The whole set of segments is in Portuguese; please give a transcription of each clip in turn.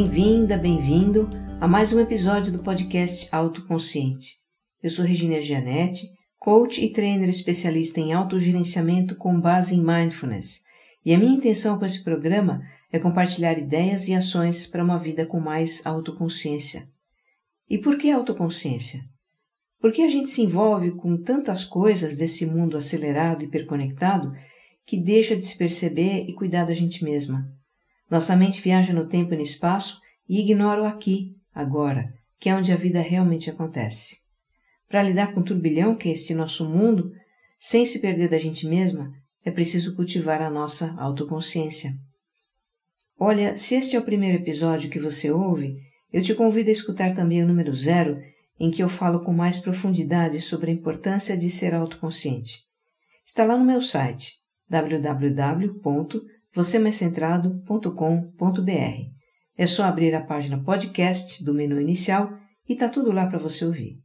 Bem-vinda, bem-vindo a mais um episódio do podcast Autoconsciente. Eu sou Regina Gianetti, coach e trainer especialista em autogerenciamento com base em mindfulness, e a minha intenção com esse programa é compartilhar ideias e ações para uma vida com mais autoconsciência. E por que autoconsciência? Porque a gente se envolve com tantas coisas desse mundo acelerado e hiperconectado que deixa de se perceber e cuidar da gente mesma. Nossa mente viaja no tempo e no espaço e ignora o aqui, agora, que é onde a vida realmente acontece. Para lidar com o turbilhão que é este nosso mundo, sem se perder da gente mesma, é preciso cultivar a nossa autoconsciência. Olha, se este é o primeiro episódio que você ouve, eu te convido a escutar também o número zero, em que eu falo com mais profundidade sobre a importância de ser autoconsciente. Está lá no meu site www.vocêmaiscentrado.com.br. É só abrir a página podcast do menu inicial e tá tudo lá para você ouvir.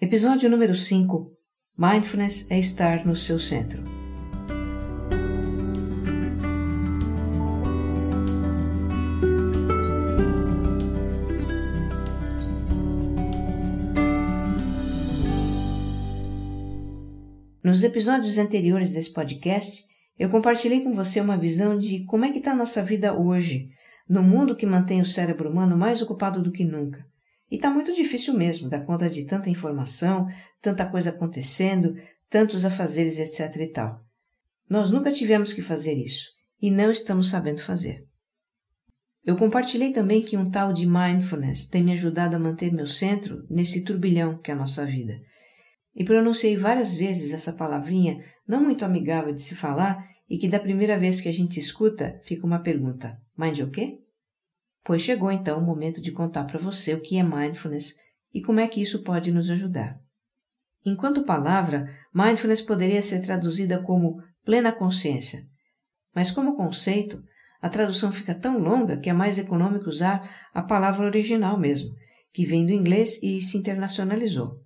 Episódio número 5 Mindfulness é estar no seu centro. Nos episódios anteriores desse podcast, eu compartilhei com você uma visão de como é que está a nossa vida hoje, no mundo que mantém o cérebro humano mais ocupado do que nunca. E está muito difícil mesmo dar conta de tanta informação, tanta coisa acontecendo, tantos afazeres, etc e tal. Nós nunca tivemos que fazer isso e não estamos sabendo fazer. Eu compartilhei também que um tal de mindfulness tem me ajudado a manter meu centro nesse turbilhão que é a nossa vida. E pronunciei várias vezes essa palavrinha não muito amigável de se falar e que da primeira vez que a gente escuta fica uma pergunta: mind o quê? Pois chegou então o momento de contar para você o que é mindfulness e como é que isso pode nos ajudar. Enquanto palavra, mindfulness poderia ser traduzida como plena consciência, mas como conceito, a tradução fica tão longa que é mais econômico usar a palavra original mesmo, que vem do inglês e se internacionalizou.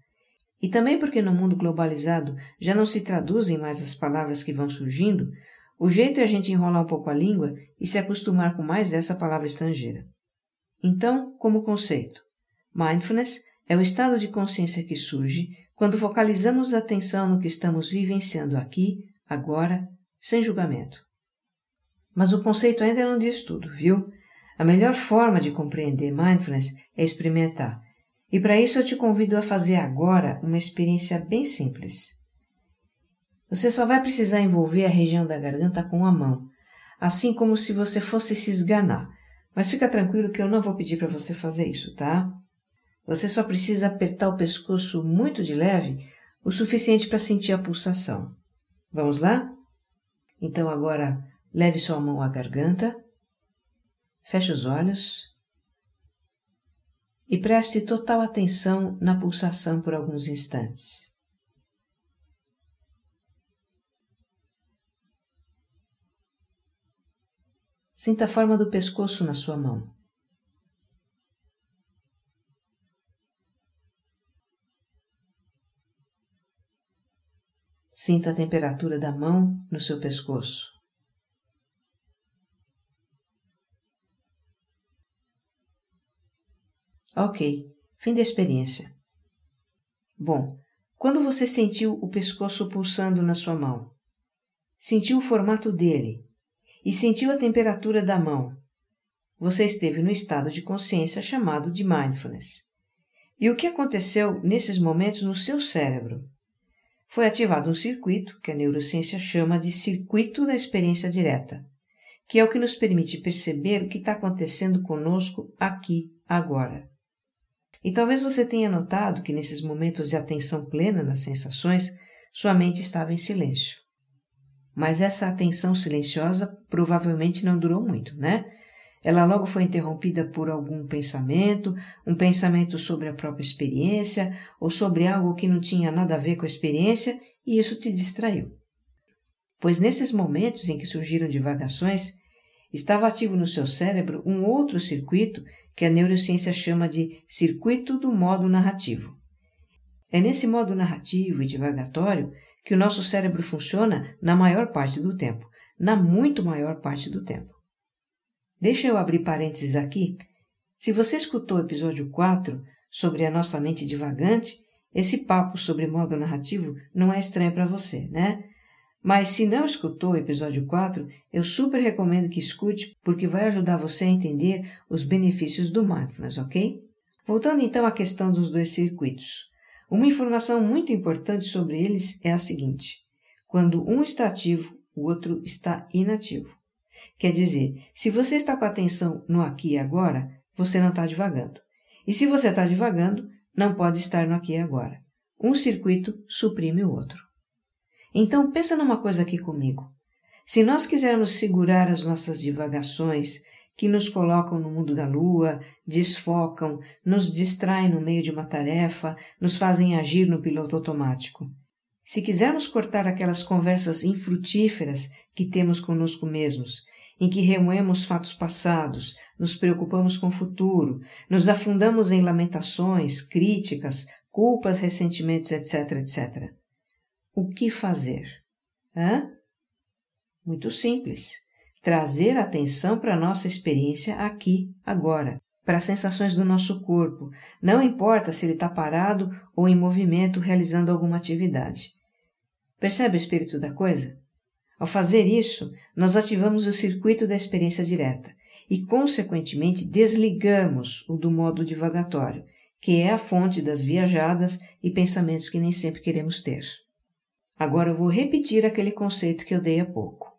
E também porque no mundo globalizado já não se traduzem mais as palavras que vão surgindo, o jeito é a gente enrolar um pouco a língua e se acostumar com mais essa palavra estrangeira. Então, como conceito, mindfulness é o estado de consciência que surge quando focalizamos a atenção no que estamos vivenciando aqui, agora, sem julgamento. Mas o conceito ainda não diz tudo, viu? A melhor forma de compreender mindfulness é experimentar. E para isso eu te convido a fazer agora uma experiência bem simples. Você só vai precisar envolver a região da garganta com a mão, assim como se você fosse se esganar. Mas fica tranquilo que eu não vou pedir para você fazer isso, tá? Você só precisa apertar o pescoço muito de leve, o suficiente para sentir a pulsação. Vamos lá? Então agora leve sua mão à garganta, feche os olhos e preste total atenção na pulsação por alguns instantes. Sinta a forma do pescoço na sua mão. Sinta a temperatura da mão no seu pescoço. Ok, fim da experiência. Bom, quando você sentiu o pescoço pulsando na sua mão, sentiu o formato dele, e sentiu a temperatura da mão. Você esteve no estado de consciência chamado de mindfulness. E o que aconteceu nesses momentos no seu cérebro? Foi ativado um circuito que a neurociência chama de circuito da experiência direta, que é o que nos permite perceber o que está acontecendo conosco aqui, agora. E talvez você tenha notado que nesses momentos de atenção plena nas sensações, sua mente estava em silêncio. Mas essa atenção silenciosa provavelmente não durou muito, né? Ela logo foi interrompida por algum pensamento, um pensamento sobre a própria experiência ou sobre algo que não tinha nada a ver com a experiência e isso te distraiu. Pois nesses momentos em que surgiram divagações, estava ativo no seu cérebro um outro circuito que a neurociência chama de circuito do modo narrativo. É nesse modo narrativo e divagatório que o nosso cérebro funciona na maior parte do tempo, na muito maior parte do tempo. Deixa eu abrir parênteses aqui. Se você escutou o episódio 4 sobre a nossa mente divagante, esse papo sobre modo narrativo não é estranho para você, né? Mas se não escutou o episódio 4, eu super recomendo que escute, porque vai ajudar você a entender os benefícios do mindfulness, ok? Voltando então à questão dos dois circuitos. Uma informação muito importante sobre eles é a seguinte: quando um está ativo, o outro está inativo. Quer dizer, se você está com a atenção no aqui e agora, você não está divagando. E se você está divagando, não pode estar no aqui e agora. Um circuito suprime o outro. Então pensa numa coisa aqui comigo. Se nós quisermos segurar as nossas divagações, que nos colocam no mundo da lua, desfocam, nos distraem no meio de uma tarefa, nos fazem agir no piloto automático. Se quisermos cortar aquelas conversas infrutíferas que temos conosco mesmos, em que remoemos fatos passados, nos preocupamos com o futuro, nos afundamos em lamentações, críticas, culpas, ressentimentos, etc., etc. O que fazer? Hã? Muito simples. Trazer atenção para a nossa experiência aqui, agora, para as sensações do nosso corpo, não importa se ele está parado ou em movimento realizando alguma atividade. Percebe o espírito da coisa? Ao fazer isso, nós ativamos o circuito da experiência direta e, consequentemente, desligamos o do modo divagatório, que é a fonte das viajadas e pensamentos que nem sempre queremos ter. Agora eu vou repetir aquele conceito que eu dei há pouco.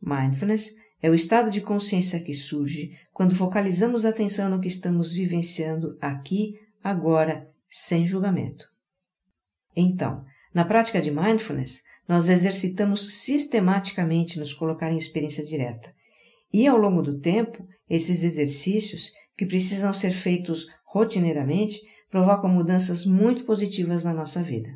Mindfulness é o estado de consciência que surge quando focalizamos a atenção no que estamos vivenciando aqui, agora, sem julgamento. Então, na prática de mindfulness, nós exercitamos sistematicamente nos colocar em experiência direta. E ao longo do tempo, esses exercícios, que precisam ser feitos rotineiramente, provocam mudanças muito positivas na nossa vida.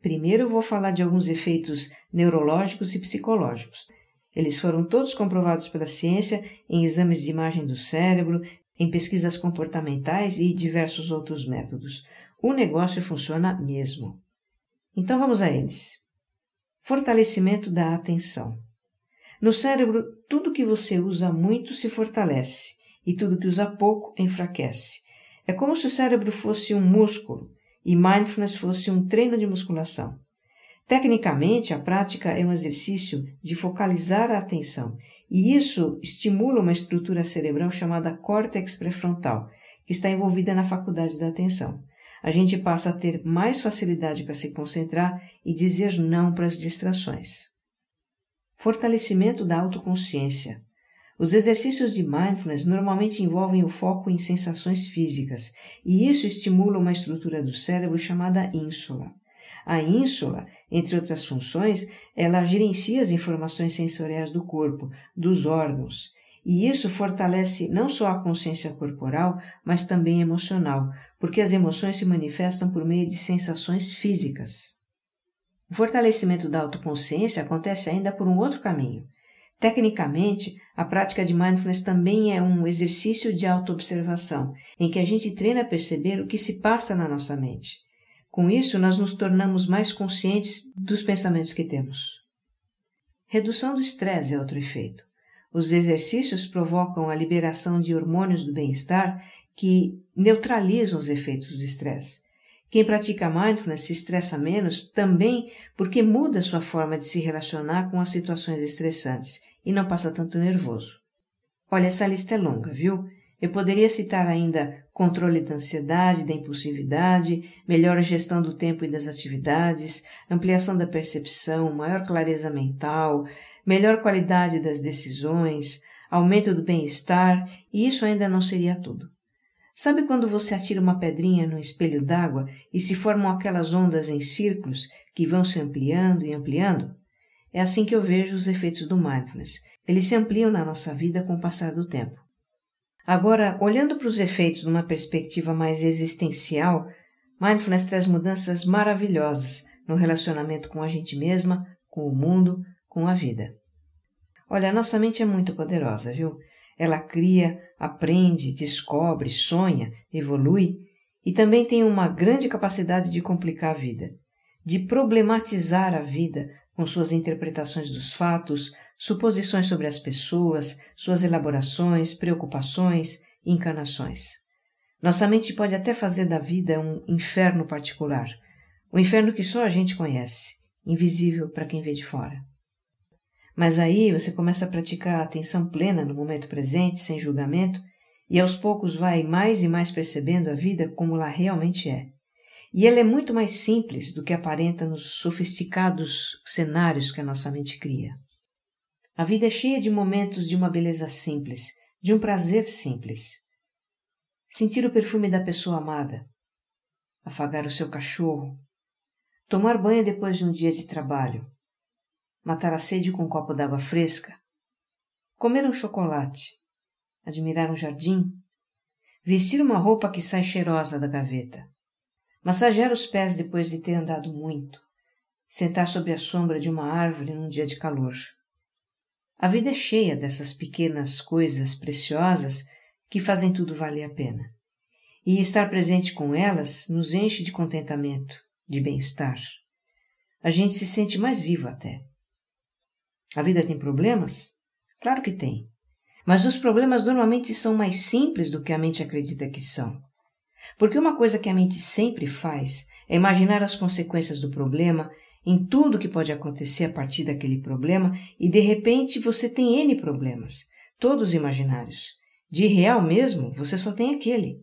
Primeiro vou falar de alguns efeitos neurológicos e psicológicos. Eles foram todos comprovados pela ciência em exames de imagem do cérebro, em pesquisas comportamentais e diversos outros métodos. O negócio funciona mesmo. Então vamos a eles. Fortalecimento da atenção. No cérebro, tudo que você usa muito se fortalece e tudo que usa pouco enfraquece. É como se o cérebro fosse um músculo e mindfulness fosse um treino de musculação. Tecnicamente, a prática é um exercício de focalizar a atenção, e isso estimula uma estrutura cerebral chamada córtex pré-frontal, que está envolvida na faculdade da atenção. A gente passa a ter mais facilidade para se concentrar e dizer não para as distrações. Fortalecimento da autoconsciência. Os exercícios de mindfulness normalmente envolvem o foco em sensações físicas, e isso estimula uma estrutura do cérebro chamada ínsula. A ínsula, entre outras funções, ela gerencia as informações sensoriais do corpo, dos órgãos, e isso fortalece não só a consciência corporal, mas também emocional, porque as emoções se manifestam por meio de sensações físicas. O fortalecimento da autoconsciência acontece ainda por um outro caminho. Tecnicamente, a prática de mindfulness também é um exercício de autoobservação, em que a gente treina a perceber o que se passa na nossa mente. Com isso, nós nos tornamos mais conscientes dos pensamentos que temos. Redução do estresse é outro efeito. Os exercícios provocam a liberação de hormônios do bem-estar que neutralizam os efeitos do estresse. Quem pratica mindfulness se estressa menos também porque muda sua forma de se relacionar com as situações estressantes e não passa tanto nervoso. Olha, essa lista é longa, viu? Eu poderia citar ainda controle da ansiedade, da impulsividade, melhor gestão do tempo e das atividades, ampliação da percepção, maior clareza mental, melhor qualidade das decisões, aumento do bem-estar, e isso ainda não seria tudo. Sabe quando você atira uma pedrinha no espelho d'água e se formam aquelas ondas em círculos que vão se ampliando e ampliando? É assim que eu vejo os efeitos do mindfulness. Eles se ampliam na nossa vida com o passar do tempo. Agora, olhando para os efeitos numa perspectiva mais existencial, mindfulness traz mudanças maravilhosas no relacionamento com a gente mesma, com o mundo, com a vida. Olha, a nossa mente é muito poderosa, viu? Ela cria, aprende, descobre, sonha, evolui e também tem uma grande capacidade de complicar a vida, de problematizar a vida com suas interpretações dos fatos, suposições sobre as pessoas, suas elaborações, preocupações e encarnações. Nossa mente pode até fazer da vida um inferno particular, um inferno que só a gente conhece, invisível para quem vê de fora. Mas aí você começa a praticar a atenção plena no momento presente, sem julgamento, e aos poucos vai mais e mais percebendo a vida como ela realmente é. E ela é muito mais simples do que aparenta nos sofisticados cenários que a nossa mente cria. A vida é cheia de momentos de uma beleza simples, de um prazer simples. Sentir o perfume da pessoa amada, afagar o seu cachorro, tomar banho depois de um dia de trabalho, matar a sede com um copo d'água fresca, comer um chocolate, admirar um jardim, vestir uma roupa que sai cheirosa da gaveta, massagear os pés depois de ter andado muito, sentar sob a sombra de uma árvore num dia de calor. A vida é cheia dessas pequenas coisas preciosas que fazem tudo valer a pena. E estar presente com elas nos enche de contentamento, de bem-estar. A gente se sente mais vivo até. A vida tem problemas? Claro que tem. Mas os problemas normalmente são mais simples do que a mente acredita que são. Porque uma coisa que a mente sempre faz é imaginar as consequências do problema em tudo que pode acontecer a partir daquele problema e de repente você tem N problemas, todos imaginários. De real mesmo, você só tem aquele.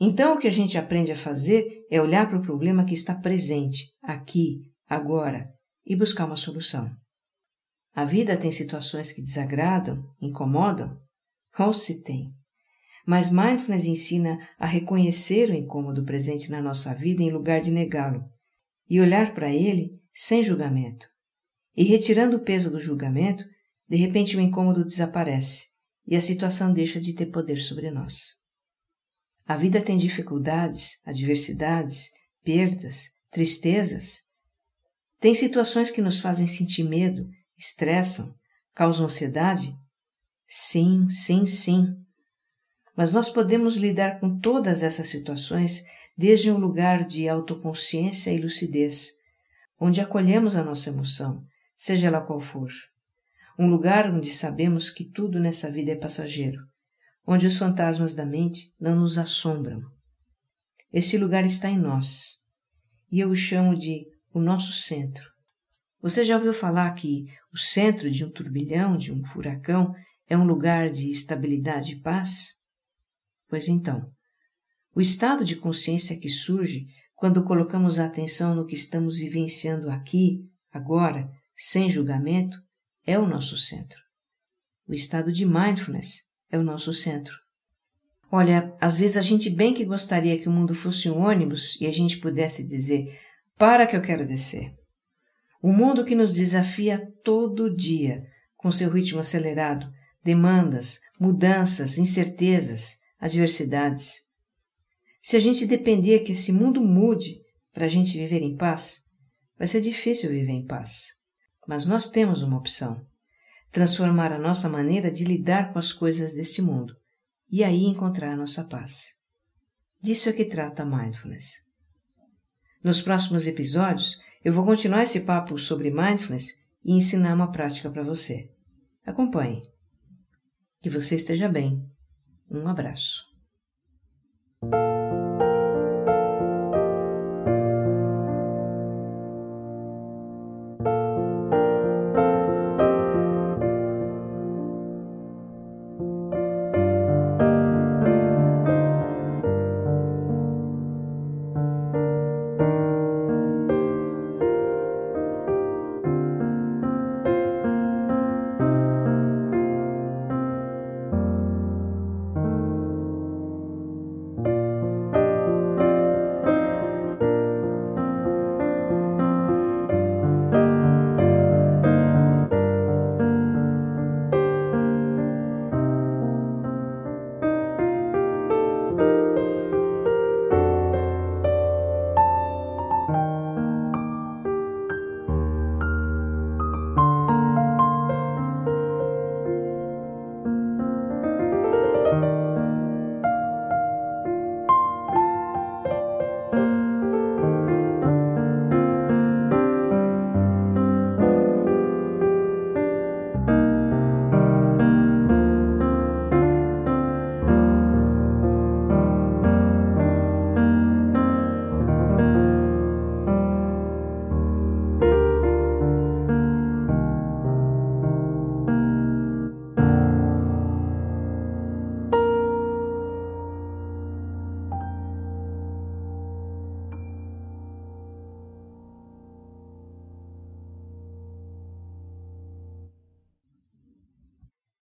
Então o que a gente aprende a fazer é olhar para o problema que está presente, aqui, agora, e buscar uma solução. A vida tem situações que desagradam, incomodam? Ou se tem. Mas Mindfulness ensina a reconhecer o incômodo presente na nossa vida em lugar de negá-lo e olhar para ele sem julgamento. E retirando o peso do julgamento, de repente o incômodo desaparece e a situação deixa de ter poder sobre nós. A vida tem dificuldades, adversidades, perdas, tristezas. Tem situações que nos fazem sentir medo, estressam, causam ansiedade? Sim, sim, sim. Mas nós podemos lidar com todas essas situações desde um lugar de autoconsciência e lucidez, onde acolhemos a nossa emoção, seja ela qual for. Um lugar onde sabemos que tudo nessa vida é passageiro, onde os fantasmas da mente não nos assombram. Esse lugar está em nós, e eu o chamo de o nosso centro. Você já ouviu falar que o centro de um turbilhão, de um furacão, é um lugar de estabilidade e paz? Pois então, o estado de consciência que surge quando colocamos a atenção no que estamos vivenciando aqui, agora, sem julgamento, é o nosso centro. O estado de mindfulness é o nosso centro. Olha, às vezes a gente bem que gostaria que o mundo fosse um ônibus e a gente pudesse dizer: para que eu quero descer. Um mundo que nos desafia todo dia, com seu ritmo acelerado, demandas, mudanças, incertezas, adversidades. Se a gente depender que esse mundo mude para a gente viver em paz, vai ser difícil viver em paz. Mas nós temos uma opção: transformar a nossa maneira de lidar com as coisas deste mundo e aí encontrar a nossa paz. Disso é que trata a mindfulness. Nos próximos episódios, eu vou continuar esse papo sobre mindfulness e ensinar uma prática para você. Acompanhe. Que você esteja bem. Um abraço.